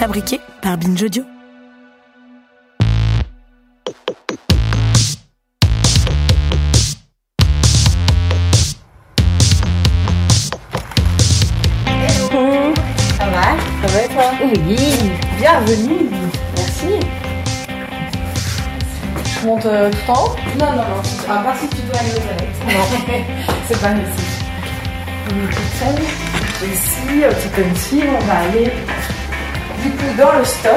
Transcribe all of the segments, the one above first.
Fabriqué par Binge Audio. Ça va Ça va et toi? Oui. Bienvenue Merci. Je monte euh, tout en haut Non, non, non. À part si tu dois aller aux toilettes. Non, c'est pas nécessaire. On est toute seule. Et ici, euh, tu peux me suivre, on va aller du coup dans le stock,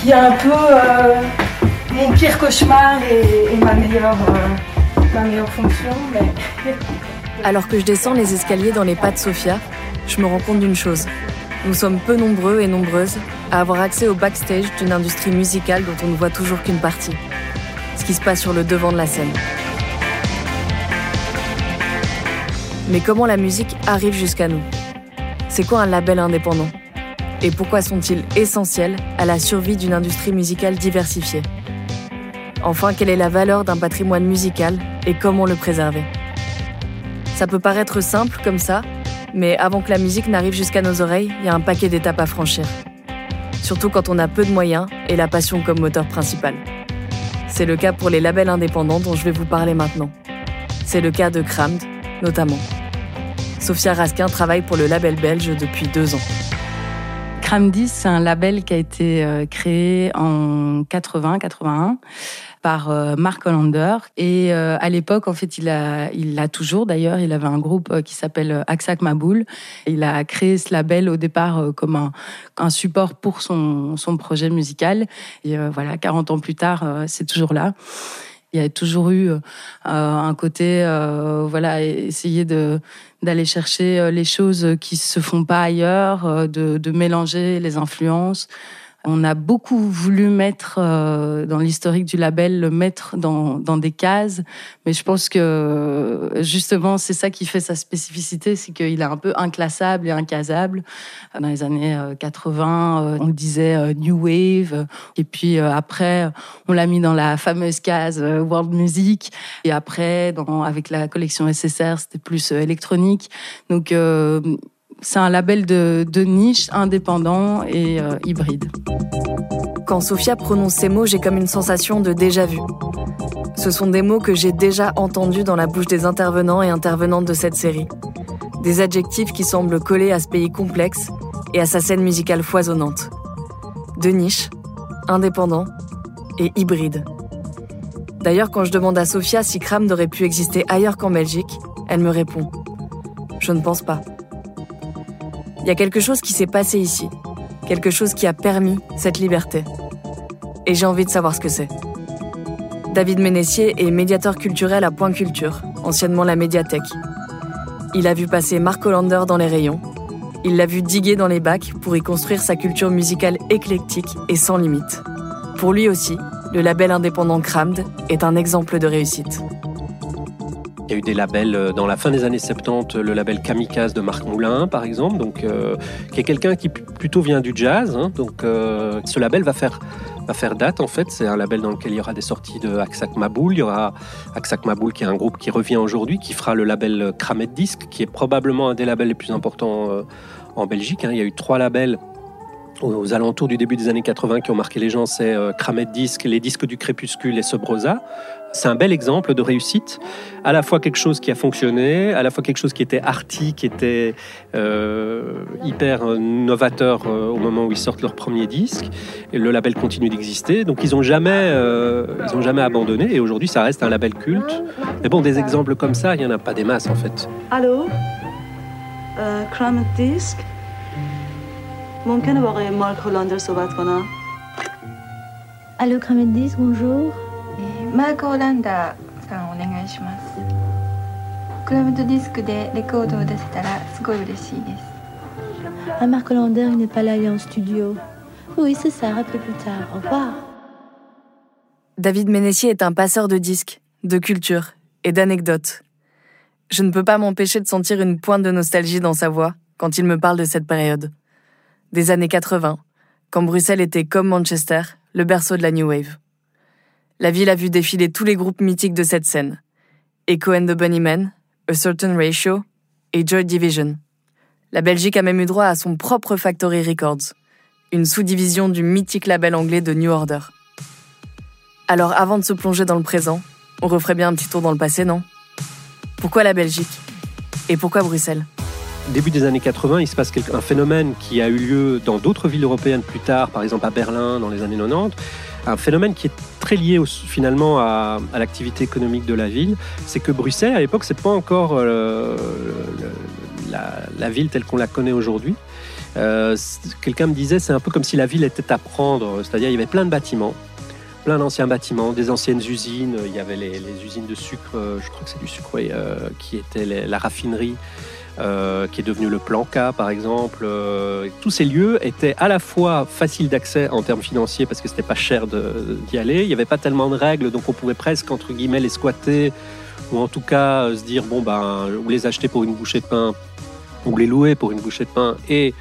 qui est un peu euh, mon pire cauchemar et, ma, meilleure, euh, ma meilleure fonction. Mais... Alors que je descends les escaliers dans les pas de Sophia, je me rends compte d'une chose. Nous sommes peu nombreux et nombreuses à avoir accès au backstage d'une industrie musicale dont on ne voit toujours qu'une partie. Ce qui se passe sur le devant de la scène. Mais comment la musique arrive jusqu'à nous? C'est quoi un label indépendant? Et pourquoi sont-ils essentiels à la survie d'une industrie musicale diversifiée? Enfin, quelle est la valeur d'un patrimoine musical et comment le préserver? Ça peut paraître simple comme ça, mais avant que la musique n'arrive jusqu'à nos oreilles, il y a un paquet d'étapes à franchir. Surtout quand on a peu de moyens et la passion comme moteur principal. C'est le cas pour les labels indépendants dont je vais vous parler maintenant. C'est le cas de Crammed, notamment. Sophia Raskin travaille pour le label belge depuis deux ans. Cramdis, c'est un label qui a été euh, créé en 80-81 par euh, Mark Hollander. Et euh, à l'époque, en fait, il a, l'a toujours d'ailleurs. Il avait un groupe qui s'appelle Aksak Maboul. Il a créé ce label au départ comme un, support pour son, projet musical. Et voilà, 40 ans plus tard, c'est toujours là. Il y a toujours eu un côté, voilà, essayer d'aller chercher les choses qui se font pas ailleurs, de mélanger les influences. On a beaucoup voulu mettre euh, dans l'historique du label, le mettre dans, dans, des cases, mais je pense que justement c'est ça qui fait sa spécificité, c'est qu'il est un peu inclassable et incasable. Dans les années 80, euh, on le disait euh, New Wave, et puis après on l'a mis dans la fameuse case World Music, et après avec la collection SSR c'était plus électronique. Donc c'est un label de, de, niche, indépendant et euh, hybride. Quand Sophia prononce ces mots, j'ai comme une sensation de déjà-vu. Ce sont des mots que j'ai déjà entendus dans la bouche des intervenants et intervenantes de cette série. Des adjectifs qui semblent coller à ce pays complexe et à sa scène musicale foisonnante. De niche, indépendant et hybride. D'ailleurs, quand je demande à Sophia si Cram aurait pu exister ailleurs qu'en Belgique, elle me répond Je ne pense pas. Il y a quelque chose qui s'est passé ici, quelque chose qui a permis cette liberté. Et j'ai envie de savoir ce que c'est. David Ménessier est médiateur culturel à Point Culture, anciennement la médiathèque. Il a vu passer Mark Hollander dans les rayons. Il l'a vu diguer dans les bacs pour y construire sa culture musicale éclectique et sans limite. Pour lui aussi, le label indépendant Crammed est un exemple de réussite. Il y a eu des labels dans la fin des années 70, le label Kamikaze de Marc Moulin, par exemple, donc euh, qui est quelqu'un qui plutôt vient du jazz. Hein, donc euh, ce label va faire faire date en fait. C'est un label dans lequel il y aura des sorties de Aksak Maboul. Il y aura Aksak Maboul qui est un groupe qui revient aujourd'hui, qui fera le label Kramet Disc, qui est probablement un des labels les plus importants euh, en Belgique. Hein. Il y a eu trois labels aux alentours du début des années 80 qui ont marqué les gens, c'est euh, Kramet Disc, les disques du crépuscule et Sobrosa. C'est un bel exemple de réussite, à la fois quelque chose qui a fonctionné, à la fois quelque chose qui était arty, qui était euh, hyper novateur euh, au moment où ils sortent leur premier disque. Et le label continue d'exister, donc ils n'ont jamais, euh, ils jamais abandonné. Et aujourd'hui, ça reste un label culte. Mais bon, des exemples comme ça, il n'y en a pas des masses en fait. Allô, euh, Kramet Disc. ممکنه با آقای مارک هولاندر صحبت کنم الو کامدیز بونجور مارک هولاندر さんお願いしますクラブとディスクでレコードを出せたらすごい嬉しいです Ah, Marc Hollander, il n'est pas là, il est en studio. Oui, c'est ça, rappelez plus tard. Au revoir. David Ménessier est un passeur de disques, de culture et d'anecdotes. Je ne peux pas m'empêcher de sentir une pointe de nostalgie dans sa voix quand il me parle de cette période. Des années 80, quand Bruxelles était comme Manchester, le berceau de la New Wave. La ville a vu défiler tous les groupes mythiques de cette scène. Echo and the Bunnymen, A Certain Ratio et Joy Division. La Belgique a même eu droit à son propre Factory Records, une sous-division du mythique label anglais de New Order. Alors avant de se plonger dans le présent, on referait bien un petit tour dans le passé, non? Pourquoi la Belgique? Et pourquoi Bruxelles? Début des années 80, il se passe un phénomène qui a eu lieu dans d'autres villes européennes plus tard, par exemple à Berlin dans les années 90, un phénomène qui est très lié finalement à, l'activité économique de la ville, c'est que Bruxelles à l'époque c'est pas encore euh, la, ville telle qu'on la connaît aujourd'hui. Euh, quelqu'un me disait c'est un peu comme si la ville était à prendre, c'est-à-dire il y avait plein de bâtiments, plein d'anciens bâtiments, des anciennes usines. Il y avait les, usines de sucre, euh, je crois que c'est du sucre, euh, qui était la raffinerie. Qui est devenu le Planca par exemple. tous ces lieux étaient à la fois faciles d'accès en termes financiers parce que c'était pas cher d'y aller. Il n'y avait pas tellement de règles, donc on pouvait presque entre guillemets les squatter ou en tout cas se dire bon ben ou les acheter pour une bouchée de pain ou les louer pour une bouchée de pain et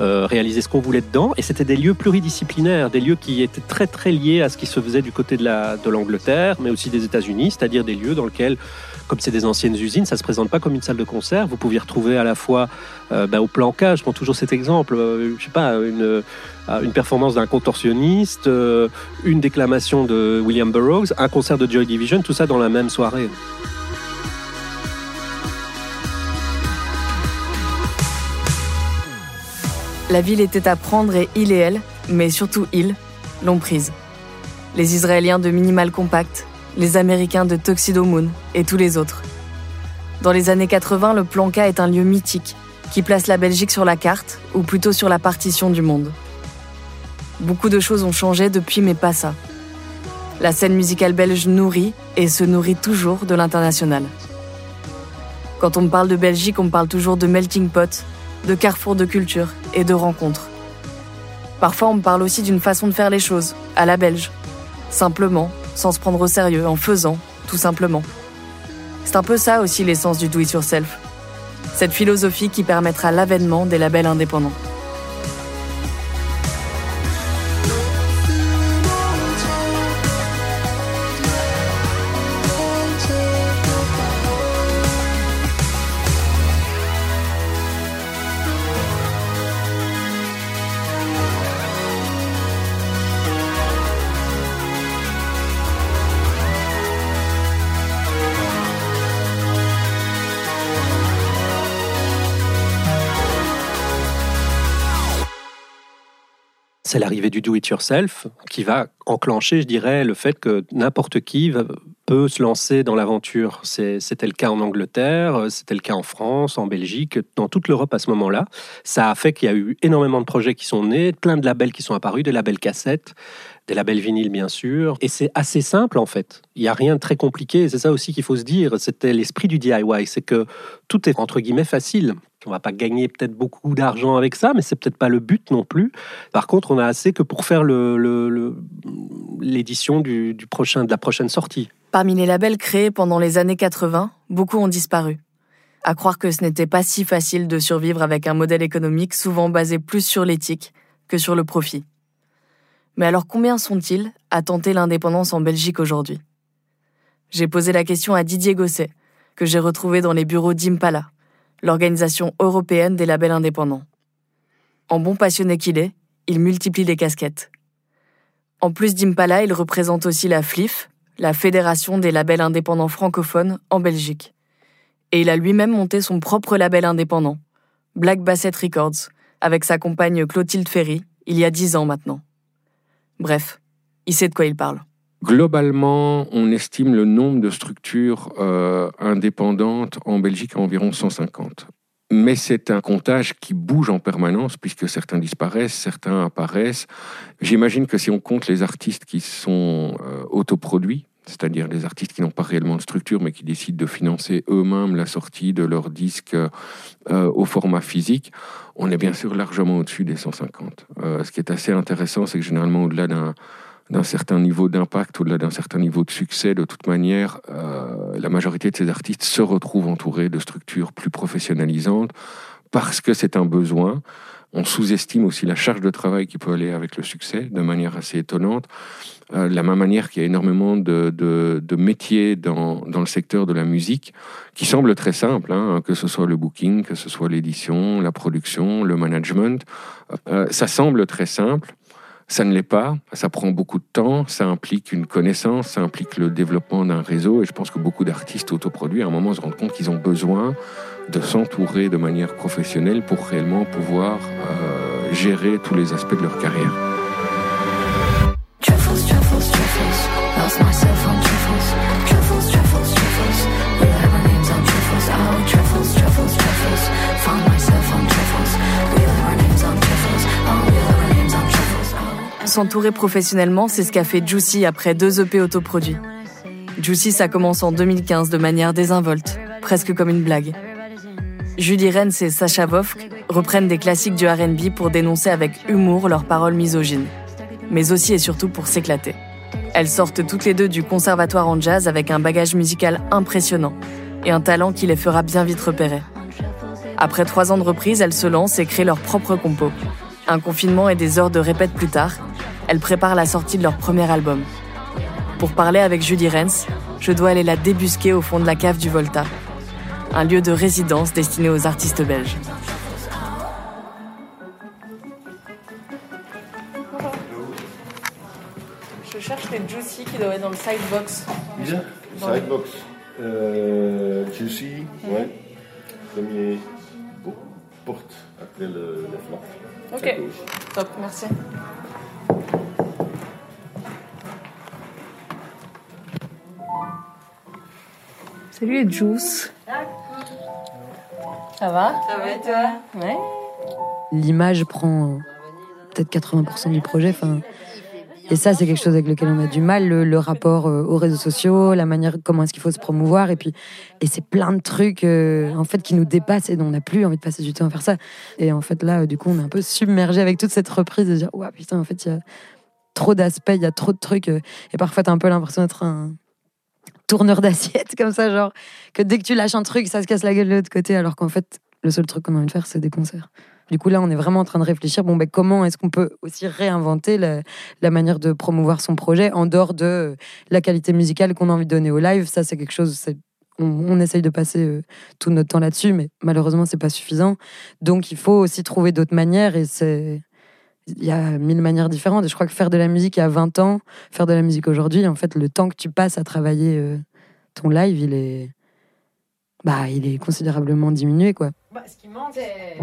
euh, réaliser ce qu'on voulait dedans. Et c'était des lieux pluridisciplinaires, des lieux qui étaient très très liés à ce qui se faisait du côté de l'Angleterre, mais aussi des États-Unis, c'est-à-dire des lieux dans lesquels, comme c'est des anciennes usines, ça se présente pas comme une salle de concert. Vous pouviez retrouver à la fois euh, bah, au plan K, je prends toujours cet exemple, euh, je sais pas, une, une performance d'un contorsionniste, une déclamation de William Burroughs, un concert de Joy Division, tout ça dans la même soirée. La ville était à prendre et il et elle, mais surtout ils, l'ont prise. Les Israéliens de Minimal Compact, les Américains de Tuxedo Moon et tous les autres. Dans les années 80, le Plan est un lieu mythique qui place la Belgique sur la carte, ou plutôt sur la partition du monde. Beaucoup de choses ont changé depuis, mais pas ça. La scène musicale belge nourrit et se nourrit toujours de l'international. Quand on parle de Belgique, on parle toujours de melting pot, de carrefour de culture et de rencontres. Parfois, on parle aussi d'une façon de faire les choses, à la belge. Simplement, sans se prendre au sérieux, en faisant, tout simplement. C'est un peu ça aussi l'essence du do-it-yourself. Cette philosophie qui permettra l'avènement des labels indépendants. C'est l'arrivée du do-it-yourself qui va enclencher, je dirais, le fait que n'importe qui peut se lancer dans l'aventure. C'était le cas en Angleterre, c'était le cas en France, en Belgique, dans toute l'Europe à ce moment-là. Ça a fait qu'il y a eu énormément de projets qui sont nés, plein de labels qui sont apparus, des labels cassettes, des labels vinyles bien sûr. Et c'est assez simple en fait. Il n'y a rien de très compliqué. C'est ça aussi qu'il faut se dire. C'était l'esprit du DIY. C'est que tout est entre guillemets facile. On va pas gagner peut-être beaucoup d'argent avec ça, mais c'est peut-être pas le but non plus. Par contre, on a assez que pour faire l'édition du prochain, de la prochaine sortie. Parmi les labels créés pendant les années 80, beaucoup ont disparu. À croire que ce n'était pas si facile de survivre avec un modèle économique souvent basé plus sur l'éthique que sur le profit. Mais alors combien sont-ils à tenter l'indépendance en Belgique aujourd'hui? J'ai posé la question à Didier Gosset, que j'ai retrouvé dans les bureaux d'Impala, l'organisation européenne des labels indépendants. En bon passionné qu'il est, il multiplie les casquettes. En plus d'Impala, il représente aussi la FLIF, la Fédération des labels indépendants francophones en Belgique. Et il a lui-même monté son propre label indépendant, Black Basset Records, avec sa compagne Clotilde Ferry, il y a dix ans maintenant. Bref, il sait de quoi il parle. Globalement, on estime le nombre de structures euh, indépendantes en Belgique à environ 150. Mais c'est un comptage qui bouge en permanence puisque certains disparaissent, certains apparaissent. J'imagine que si on compte les artistes qui sont euh, autoproduits, c'est-à-dire des artistes qui n'ont pas réellement de structure, mais qui décident de financer eux-mêmes la sortie de leur disque euh, au format physique, on est bien sûr largement au-dessus des 150. Euh, ce qui est assez intéressant, c'est que généralement, au-delà d'un d'un certain niveau d'impact, au-delà d'un certain niveau de succès, de toute manière, euh, la majorité de ces artistes se retrouvent entourés de structures plus professionnalisantes parce que c'est un besoin. On sous-estime aussi la charge de travail qui peut aller avec le succès de manière assez étonnante. Euh, de la même manière qu'il y a énormément de, métiers dans, dans, le secteur de la musique qui semblent très simples, hein, que ce soit le booking, que ce soit l'édition, la production, le management. Euh, ça semble très simple. Ça ne l'est pas, ça prend beaucoup de temps, ça implique une connaissance, ça implique le développement d'un réseau et je pense que beaucoup d'artistes autoproduits à un moment se rendent compte qu'ils ont besoin de s'entourer de manière professionnelle pour réellement pouvoir euh, gérer tous les aspects de leur carrière. S'entourer professionnellement, c'est ce qu'a fait Juicy après deux EP autoproduits. Juicy, ça commence en 2015 de manière désinvolte, presque comme une blague. Julie Rennes et Sacha Vovk reprennent des classiques du RB pour dénoncer avec humour leurs paroles misogynes, mais aussi et surtout pour s'éclater. Elles sortent toutes les deux du conservatoire en jazz avec un bagage musical impressionnant et un talent qui les fera bien vite repérer. Après trois ans de reprise, elles se lancent et créent leur propre compo. Un confinement et des heures de répète plus tard, elles préparent la sortie de leur premier album. Pour parler avec Julie Renz, je dois aller la débusquer au fond de la cave du Volta, un lieu de résidence destiné aux artistes belges. Je cherche les Juicy qui doivent être dans le sidebox. Bien, sidebox. Euh, Juicy, ouais. Premier porte après le, le flanc. Ok, top, merci. Salut Juice. Ça va? Ça va et toi? Ouais. L'image prend peut-être 80% du projet. Enfin, et ça, c'est quelque chose avec lequel on a du mal, le, rapport euh, aux réseaux sociaux, la manière comment est-ce qu'il faut se promouvoir, et puis et c'est plein de trucs euh, en fait qui nous dépassent et dont on n'a plus envie de passer du temps à faire ça. Et en fait là, du coup, on est un peu submergé avec toute cette reprise de dire ouais putain, en fait il y a trop d'aspects, il y a trop de trucs, euh, et parfois t'as un peu l'impression d'être un tourneur d'assiette comme ça, genre que dès que tu lâches un truc, ça se casse la gueule de l'autre côté, alors qu'en fait le seul truc qu'on a envie de faire, c'est des concerts. Du coup, là, on est vraiment en train de réfléchir, bon, ben, comment est-ce qu'on peut aussi réinventer la, manière de promouvoir son projet en dehors de la qualité musicale qu'on a envie de donner au live. Ça, c'est quelque chose, on, on, essaye de passer euh, tout notre temps là-dessus, mais malheureusement, c'est pas suffisant. Donc, il faut aussi trouver d'autres manières et c'est. Il y a mille manières différentes. Et je crois que faire de la musique il y a 20 ans, faire de la musique aujourd'hui, en fait, le temps que tu passes à travailler euh, ton live, il est, bah, il est considérablement diminué, quoi. Bah, ce qui manque, c'est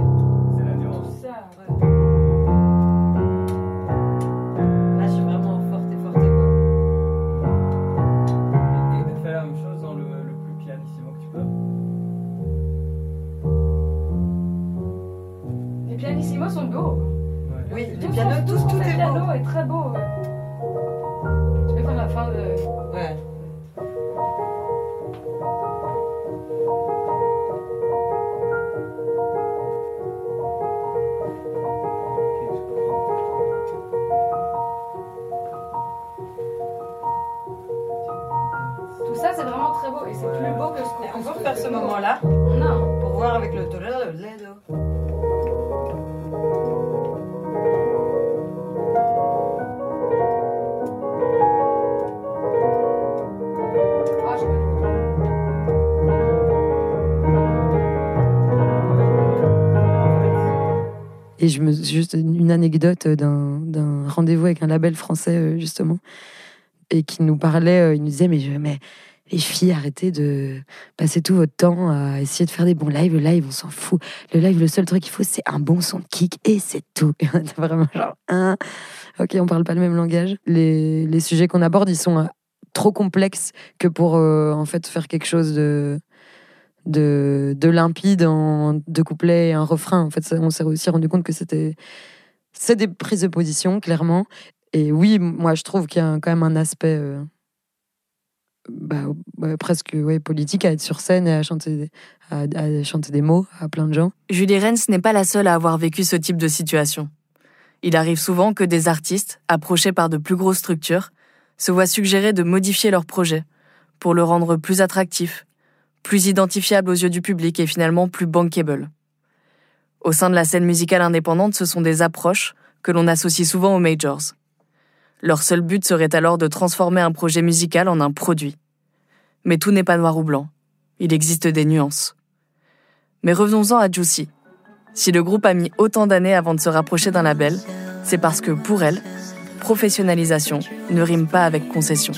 sont beaux. Oui, les pianos, tous, tout est beau. Le piano est très beau. Je vais faire la fin de. Ouais. Tout ça, c'est vraiment très beau et c'est plus beau que ce qu'on peut faire ce moment-là. Non. Pour voir avec le Toledo. Et je me juste une anecdote d'un rendez-vous avec un label français euh, justement et qui nous parlait, euh, il nous disait mais mais les filles arrêtez de passer tout votre temps à essayer de faire des bons lives. Le live on s'en fout. Le live le seul truc qu'il faut c'est un bon son de kick et c'est tout. vraiment genre ok on parle pas le même langage. Les, les sujets qu'on aborde ils sont euh, trop complexes que pour en fait faire quelque chose de de, de limpide en deux couplets et un refrain. En fait, on s'est aussi rendu compte que c'était c'est des prises de position, clairement. Et oui, moi, je trouve qu'il y a quand même un aspect euh, bah, ouais, presque ouais, politique à être sur scène et à chanter, à, à chanter des mots à plein de gens. Julie Renz n'est pas la seule à avoir vécu ce type de situation. Il arrive souvent que des artistes, approchés par de plus grosses structures, se voient suggérer de modifier leur projet pour le rendre plus attractif, plus identifiable aux yeux du public et finalement plus bankable. Au sein de la scène musicale indépendante, ce sont des approches que l'on associe souvent aux majors. Leur seul but serait alors de transformer un projet musical en un produit. Mais tout n'est pas noir ou blanc. Il existe des nuances. Mais revenons-en à Juicy. Si le groupe a mis autant d'années avant de se rapprocher d'un label, c'est parce que pour elle, professionnalisation ne rime pas avec concession.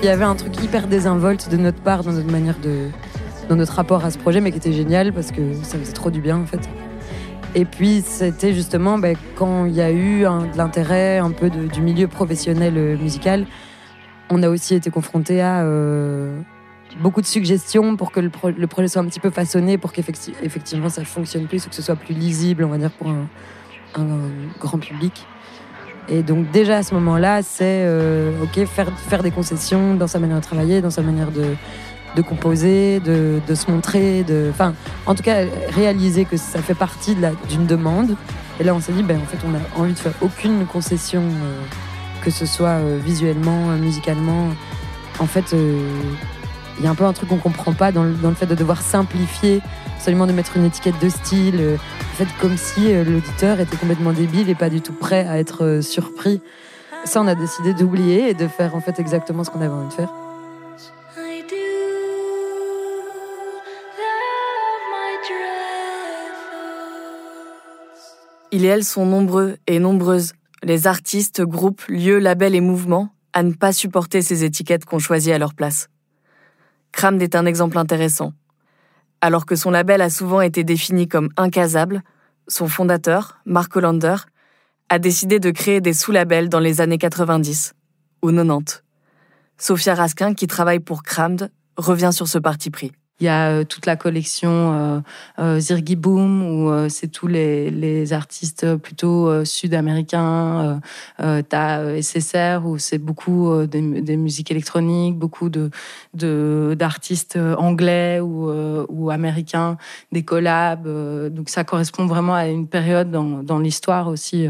Il y avait un truc hyper désinvolte de notre part dans notre manière de, dans notre rapport à ce projet, mais qui était génial parce que ça faisait trop du bien en fait. Et puis c'était justement ben, quand il y a eu de l'intérêt un peu du milieu professionnel euh, musical, on a aussi été confronté à euh, beaucoup de suggestions pour que le, projet soit un petit peu façonné, pour qu'effectivement ça fonctionne plus, ou que ce soit plus lisible, on va dire, pour un, grand public. Et donc déjà à ce moment-là, c'est euh, ok faire, faire des concessions dans sa manière de travailler, dans sa manière de, de composer, de, de, se montrer, de, enfin, en tout cas, réaliser que ça fait partie d'une demande. Et là, on s'est dit, ben, en fait, on a envie de faire aucune concession, euh, que ce soit euh, visuellement, musicalement. En fait, il y a un peu un truc qu'on comprend pas dans le, dans le, fait de devoir simplifier, absolument de mettre une étiquette de style, en fait, comme si l'auditeur était complètement débile et pas du tout prêt à être surpris. Ça, on a décidé d'oublier et de faire en fait exactement ce qu'on avait envie de faire. Ils et elles sont nombreux et nombreuses, les artistes, groupes, lieux, labels et mouvements, à ne pas supporter ces étiquettes qu'on choisit à leur place. Cramd est un exemple intéressant. Alors que son label a souvent été défini comme incasable, son fondateur, Mark Hollander, a décidé de créer des sous-labels dans les années 90 ou 90. Sophia Raskin, qui travaille pour Cramd, revient sur ce parti pris. Il y a euh, toute la collection euh, euh, Zirgi Boom, où c'est tous les, artistes plutôt sud-américains. T'as SSR, où c'est beaucoup des, des, musiques électroniques, beaucoup de d'artistes anglais ou, ou américains, des collabs. donc ça correspond vraiment à une période dans, dans l'histoire aussi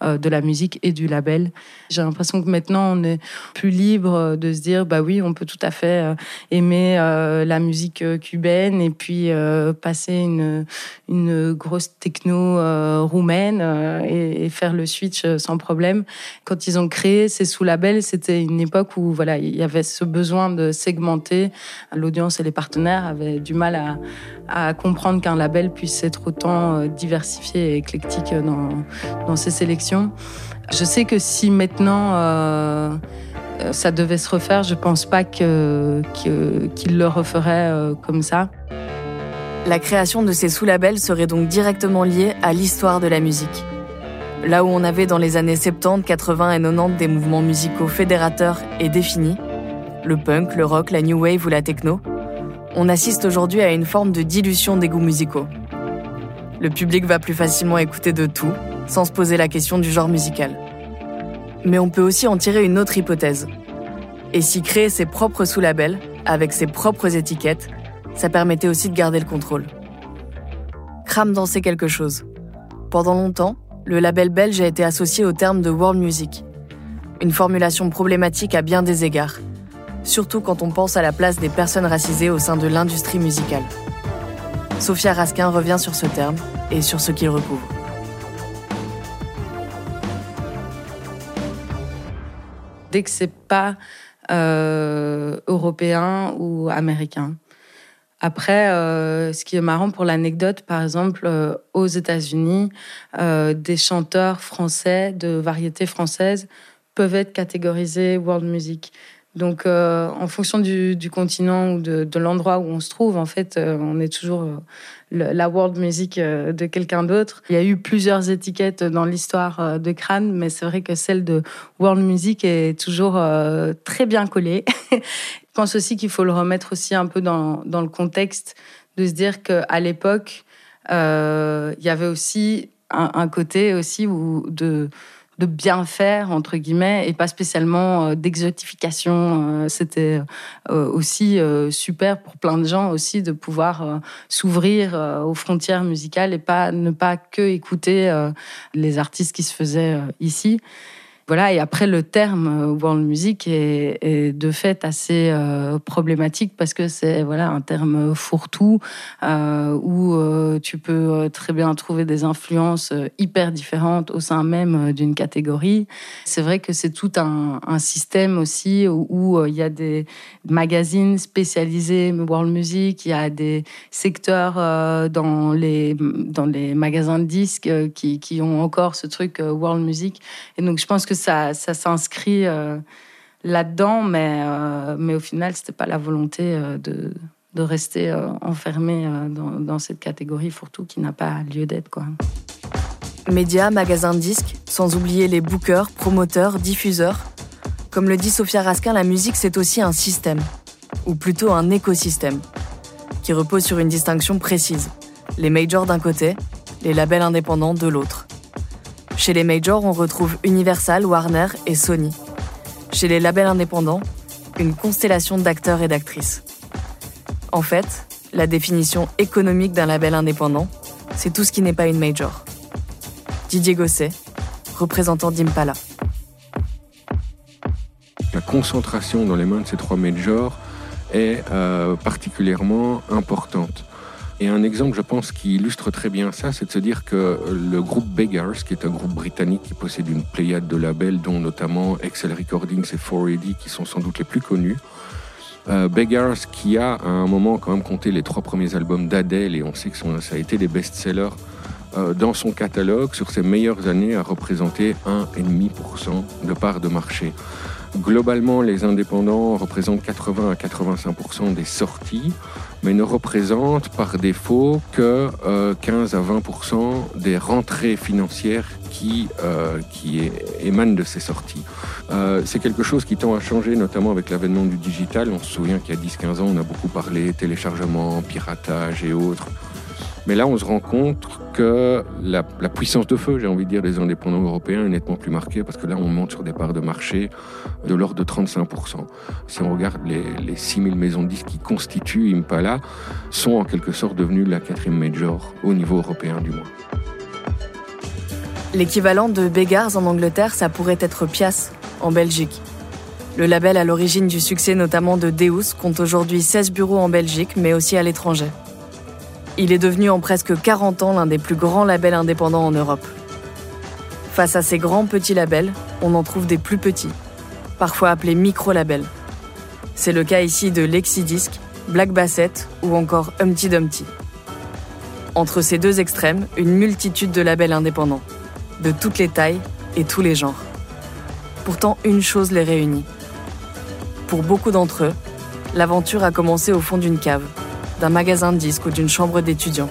de la musique et du label. J'ai l'impression que maintenant on est plus libre de se dire, bah oui, on peut tout à fait aimer la musique cubaine et puis euh, passer une, une grosse techno euh, roumaine euh, et, faire le switch sans problème. Quand ils ont créé ces sous-labels, c'était une époque où voilà, il y avait ce besoin de segmenter. L'audience et les partenaires avaient du mal à, comprendre qu'un label puisse être autant diversifié et éclectique dans, dans ses sélections. Je sais que si maintenant ça devait se refaire, je pense pas qu'il le referait euh, comme ça. La création de ces sous-labels serait donc directement liée à l'histoire de la musique. Là où on avait dans les années 70, 80 et 90 des mouvements musicaux fédérateurs et définis, le punk, le rock, la new wave ou la techno, on assiste aujourd'hui à une forme de dilution des goûts musicaux. Le public va plus facilement écouter de tout, sans se poser la question du genre musical. Mais on peut aussi en tirer une autre hypothèse. Et si créer ses propres sous-labels, avec ses propres étiquettes, ça permettait aussi de garder le contrôle. Cram dansait quelque chose. Pendant longtemps, le label belge a été associé au terme de world music. Une formulation problématique à bien des égards, surtout quand on pense à la place des personnes racisées au sein de l'industrie musicale. Sophia Raskin revient sur ce terme et sur ce qu'il recouvre. Dès que c'est pas euh, européen ou américain. Après, euh, ce qui est marrant pour l'anecdote, par exemple, euh, aux États-Unis, des chanteurs français de variété française peuvent être catégorisés world music. Donc, en fonction du, continent ou de, l'endroit où on se trouve, en fait, on est toujours la world music euh, de quelqu'un d'autre. Il y a eu plusieurs étiquettes dans l'histoire euh, de Crâne, mais c'est vrai que celle de world music est toujours euh, très bien collée. Je pense aussi qu'il faut le remettre aussi un peu dans, dans le contexte de se dire qu'à l'époque, il y avait aussi un, côté aussi où de de bien faire entre guillemets et pas spécialement euh, d'exotification. Euh, c'était euh, aussi super pour plein de gens aussi de pouvoir s'ouvrir aux frontières musicales et pas ne pas que écouter les artistes qui se faisaient ici. Voilà, et après, le terme euh, world music est, de fait assez euh, problématique parce que c'est voilà, un terme fourre-tout euh, où tu peux très bien trouver des influences hyper différentes au sein même d'une catégorie. C'est vrai que c'est tout un, système aussi où, il y a des magazines spécialisés world music, il y a des secteurs dans, les, dans les magasins de disques qui, qui ont encore ce truc world music. Et donc, je pense que ça, s'inscrit euh, là-dedans, mais, euh, mais au final, c'était pas la volonté euh, de, de rester enfermé dans, cette catégorie fourre-tout qui n'a pas lieu d'être. Quoi. Médias, magasins de disques, sans oublier les bookers, promoteurs, diffuseurs. Comme le dit Sophia Raskin, la musique, c'est aussi un système, ou plutôt un écosystème, qui repose sur une distinction précise. Les majors d'un côté, les labels indépendants de l'autre. Chez les majors, on retrouve Universal, Warner et Sony. Chez les labels indépendants, une constellation d'acteurs et d'actrices. En fait, la définition économique d'un label indépendant, c'est tout ce qui n'est pas une major. Didier Gosset, représentant d'Impala. La concentration dans les mains de ces trois majors est euh, particulièrement importante. Et un exemple, je pense, qui illustre très bien ça, c'est de se dire que le groupe Beggars, qui est un groupe britannique qui possède une pléiade de labels, dont notamment Excel Recordings et 4AD, qui sont sans doute les plus connus, euh, Beggars, qui a à un moment quand même compté les trois premiers albums d'Adèle, et on sait que ça a été des best-sellers euh, dans son catalogue, sur ses meilleures années, a représenté 1,5% de part de marché. Globalement, les indépendants représentent 80 à 85% des sorties, mais ne représentent par défaut que 15 euh, à 20% des rentrées financières qui, euh, qui émanent de ces sorties. Euh, c'est quelque chose qui tend à changer, notamment avec l'avènement du digital. On se souvient qu'il y a 10-15 ans, on a beaucoup parlé téléchargement, piratage et autres. Mais là, on se rend compte que la, puissance de feu, j'ai envie de dire, des indépendants européens est nettement plus marquée parce que là, on monte sur des parts de marché de l'ordre de 35%. Si on regarde les, les 6000 maisons de disques qui constituent Impala, sont en quelque sorte devenues la quatrième major au niveau européen du moins. L'équivalent de Beggars en Angleterre, ça pourrait être Pias en Belgique. Le label à l'origine du succès notamment de Deus compte aujourd'hui 16 bureaux en Belgique, mais aussi à l'étranger. Il est devenu en presque 40 ans l'un des plus grands labels indépendants en Europe. Face à ces grands petits labels, on en trouve des plus petits, parfois appelés micro-labels. C'est le cas ici de Lexidisc, Black Bassett ou encore Humpty Dumpty. Entre ces deux extrêmes, une multitude de labels indépendants, de toutes les tailles et tous les genres. Pourtant, une chose les réunit. Pour beaucoup d'entre eux, l'aventure a commencé au fond d'une cave, d'un magasin de disques ou d'une chambre d'étudiants.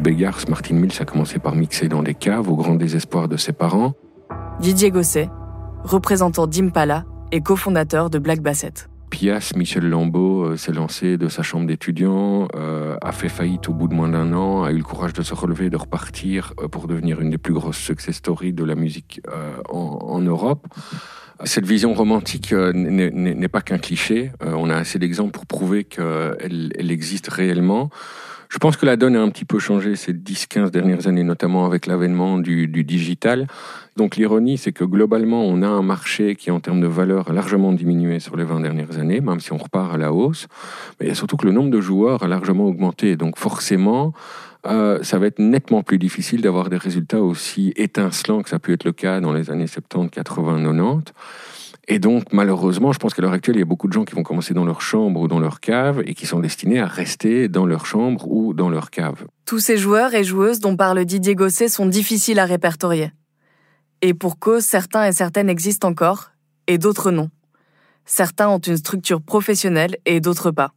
Begars, Martin Mills a commencé par mixer dans des caves au grand désespoir de ses parents. Didier Gosset, représentant d'Impala et cofondateur de Black Bassett. Pias, Michel Lambeau, euh, s'est lancé de sa chambre d'étudiant, euh, a fait faillite au bout de moins d'un an, a eu le courage de se relever, de repartir euh, pour devenir une des plus grosses success stories de la musique en, Europe. Cette vision romantique n'est pas qu'un cliché. on a assez d'exemples pour prouver qu'elle elle existe réellement. Je pense que la donne a un petit peu changé ces 10-15 dernières années, notamment avec l'avènement du, digital. Donc l'ironie, c'est que globalement, on a un marché qui, en termes de valeur, a largement diminué sur les 20 dernières années, même si on repart à la hausse. Mais il y a surtout que le nombre de joueurs a largement augmenté. Donc forcément, euh, ça va être nettement plus difficile d'avoir des résultats aussi étincelants que ça a pu être le cas dans les années 70, 80, 90. Et donc, malheureusement, je pense qu'à l'heure actuelle, il y a beaucoup de gens qui vont commencer dans leur chambre ou dans leur cave et qui sont destinés à rester dans leur chambre ou dans leur cave. Tous ces joueurs et joueuses dont parle Didier Gosset sont difficiles à répertorier. Et pour cause, certains et certaines existent encore, et d'autres non. Certains ont une structure professionnelle et d'autres pas.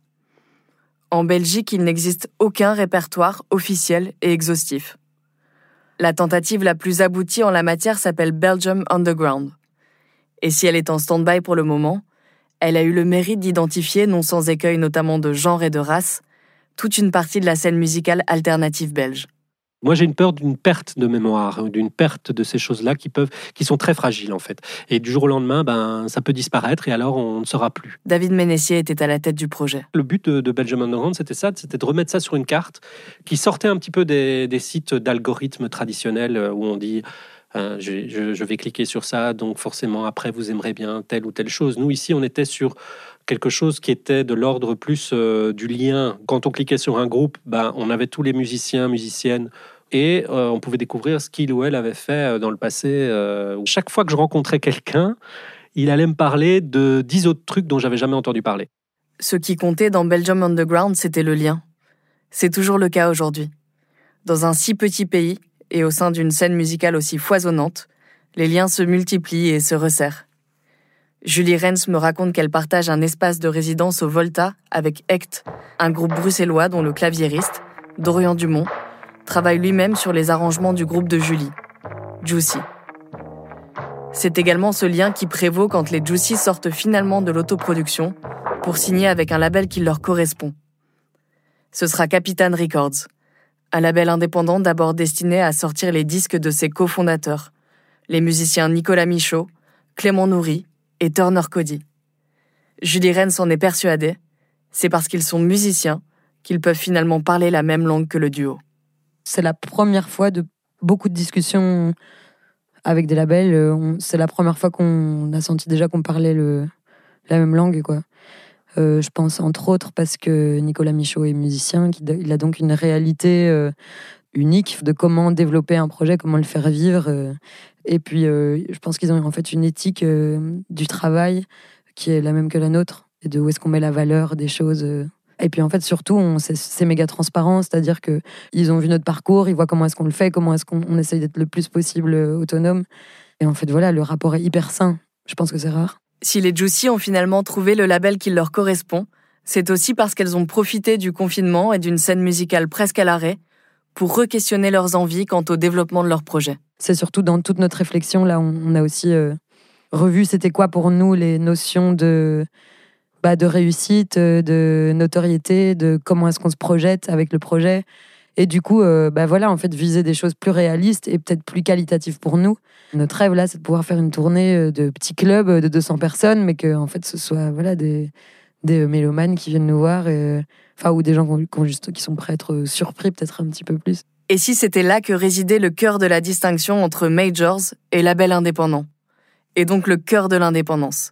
En Belgique, il n'existe aucun répertoire officiel et exhaustif. La tentative la plus aboutie en la matière s'appelle Belgium Underground. Et si elle est en stand-by pour le moment, elle a eu le mérite d'identifier, non sans écueil notamment de genre et de race, toute une partie de la scène musicale alternative belge. Moi, j'ai une peur d'une perte de mémoire, d'une perte de ces choses-là qui peuvent, qui sont très fragiles en fait. Et du jour au lendemain, ben, ça peut disparaître et alors on ne saura plus. David Ménessier était à la tête du projet. Le but de, de Belgium Underground, c'était ça, c'était de remettre ça sur une carte qui sortait un petit peu des, des sites d'algorithmes traditionnels euh, où on dit je, vais cliquer sur ça, donc forcément après vous aimerez bien telle ou telle chose. Nous ici, on était sur quelque chose qui était de l'ordre plus euh, du lien. Quand on cliquait sur un groupe, ben, on avait tous les musiciens, musiciennes et euh, on pouvait découvrir ce qu'il ou elle avait fait euh, dans le passé. Chaque fois que je rencontrais quelqu'un, il allait me parler de dix autres trucs dont j'avais jamais entendu parler. Ce qui comptait dans Belgium Underground, c'était le lien. C'est toujours le cas aujourd'hui. Dans un si petit pays et au sein d'une scène musicale aussi foisonnante, les liens se multiplient et se resserrent. Julie Renz me raconte qu'elle partage un espace de résidence au Volta avec Ect, un groupe bruxellois dont le claviériste, Dorian Dumont, travaille lui-même sur les arrangements du groupe de Julie, Juicy. C'est également ce lien qui prévaut quand les Juicy sortent finalement de l'autoproduction pour signer avec un label qui leur correspond. Ce sera Capitan Records, un label indépendant d'abord destiné à sortir les disques de ses cofondateurs, les musiciens Nicolas Michaud, Clément Nourri et Turner Cody. Julie Rennes s'en est persuadée, c'est parce qu'ils sont musiciens qu'ils peuvent finalement parler la même langue que le duo. C'est la première fois de beaucoup de discussions avec des labels. Euh, c'est la première fois qu'on a senti déjà qu'on parlait la même langue, quoi. Euh, je pense entre autres parce que Nicolas Michaud est musicien, il a donc une réalité euh, unique de comment développer un projet, comment le faire vivre. Euh. et puis, je pense qu'ils ont en fait une éthique du travail qui est la même que la nôtre, et de où est-ce qu'on met la valeur des choses. Et puis en fait, surtout, c'est méga transparent, c'est-à-dire que ils ont vu notre parcours, ils voient comment est-ce qu'on le fait, comment est-ce qu'on essaye d'être le plus possible autonome. Et en fait, voilà, le rapport est hyper sain. Je pense que c'est rare. Si les Juicy ont finalement trouvé le label qui leur correspond, c'est aussi parce qu'elles ont profité du confinement et d'une scène musicale presque à l'arrêt pour re-questionner leurs envies quant au développement de leur projet. C'est surtout dans toute notre réflexion, là, on a aussi euh, revu c'était quoi pour nous les notions de, bah, de réussite, de notoriété, de comment est-ce qu'on se projette avec le projet. Et du coup, euh, bah voilà, en fait, viser des choses plus réalistes et peut-être plus qualitatives pour nous. Notre rêve, là, c'est de pouvoir faire une tournée euh, de petits clubs de 200 personnes, mais que, en fait, ce soit voilà, des, des mélomanes qui viennent nous voir, et, enfin, ou des gens qui, qui sont prêts à être surpris, peut-être un petit peu plus. Et si c'était là que résidait le cœur de la distinction entre majors et labels indépendants, et donc le cœur de l'indépendance,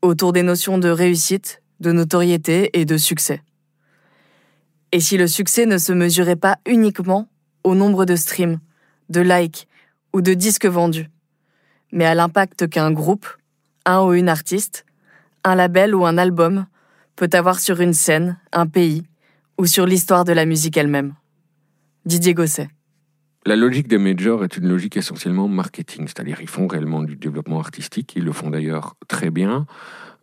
autour des notions de réussite, de notoriété et de succès. Et si le succès ne se mesurait pas uniquement au nombre de streams, de likes ou de disques vendus, mais à l'impact qu'un groupe, un ou une artiste, un label ou un album peut avoir sur une scène, un pays ou sur l'histoire de la musique elle-même. Didier Gosset. La logique des majors est une logique essentiellement marketing, c'est-à-dire ils font réellement du développement artistique, ils le font d'ailleurs très bien,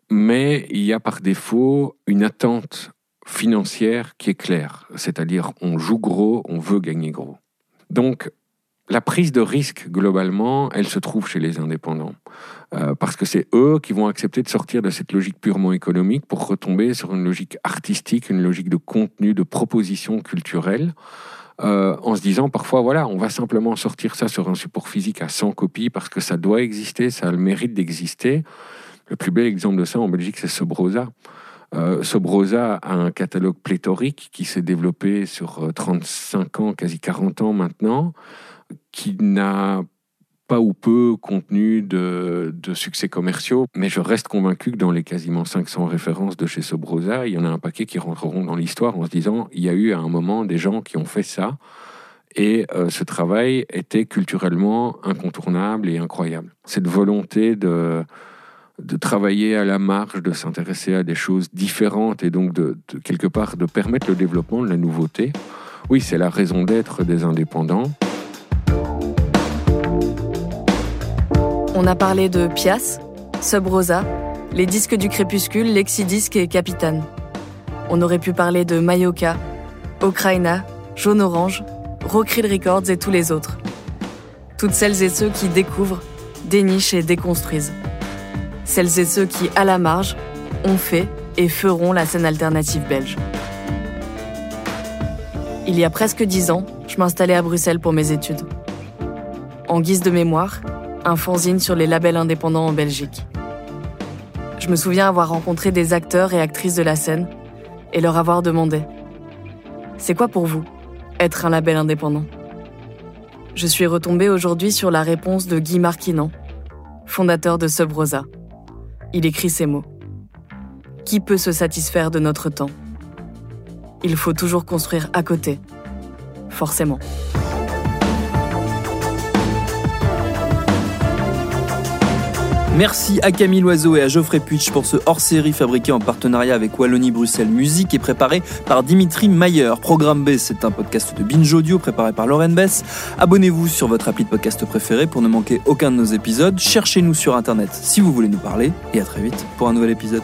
mais il y a par défaut une attente financière qui est claire, c'est-à-dire on joue gros, on veut gagner gros. Donc la prise de risque, globalement, elle se trouve chez les indépendants. Euh, parce que c'est eux qui vont accepter de sortir de cette logique purement économique pour retomber sur une logique artistique, une logique de contenu, de proposition culturelle. Euh, en se disant parfois, voilà, on va simplement sortir ça sur un support physique à 100 copies parce que ça doit exister, ça a le mérite d'exister. Le plus bel exemple de ça en Belgique, c'est Sobrosa. Euh, Sobrosa a un catalogue pléthorique qui s'est développé sur 35 ans, quasi 40 ans maintenant qui n'a pas ou peu contenu de, de, succès commerciaux, mais je reste convaincu que dans les quasiment 500 références de chez Sobrosa, il y en a un paquet qui rentreront dans l'histoire en se disant il y a eu à un moment des gens qui ont fait ça, et euh, ce travail était culturellement incontournable et incroyable. Cette volonté de, de travailler à la marge, de s'intéresser à des choses différentes et donc de, quelque part de permettre le développement de la nouveauté, oui, c'est la raison d'être des indépendants. On a parlé de Pias, Sub Rosa, les disques du crépuscule, Lexidisc et Capitane. On aurait pu parler de Mayoka, Okraina, Jaune Orange, Rockrill Records et tous les autres. Toutes celles et ceux qui découvrent, dénichent et déconstruisent. Celles et ceux qui, à la marge, ont fait et feront la scène alternative belge. Il y a presque dix ans, je m'installais à Bruxelles pour mes études. En guise de mémoire, un fanzine sur les labels indépendants en Belgique. Je me souviens avoir rencontré des acteurs et actrices de la scène et leur avoir demandé C'est quoi pour vous être un label indépendant? Je suis retombée aujourd'hui sur la réponse de Guy Marquinan, fondateur de Sub Rosa. Il écrit ces mots. Qui peut se satisfaire de notre temps? Il faut toujours construire à côté, forcément. Merci à Camille Loiseau et à Geoffrey Puitch pour ce hors-série fabriqué en partenariat avec Wallonie Bruxelles Musique et préparé par Dimitri Mayer. Programme B, c'est un podcast de Binge Audio préparé par Lauren Bess. Abonnez-vous sur votre appli de podcast préféré pour ne manquer aucun de nos épisodes. Cherchez-nous sur Internet si vous voulez nous parler et à très vite pour un nouvel épisode.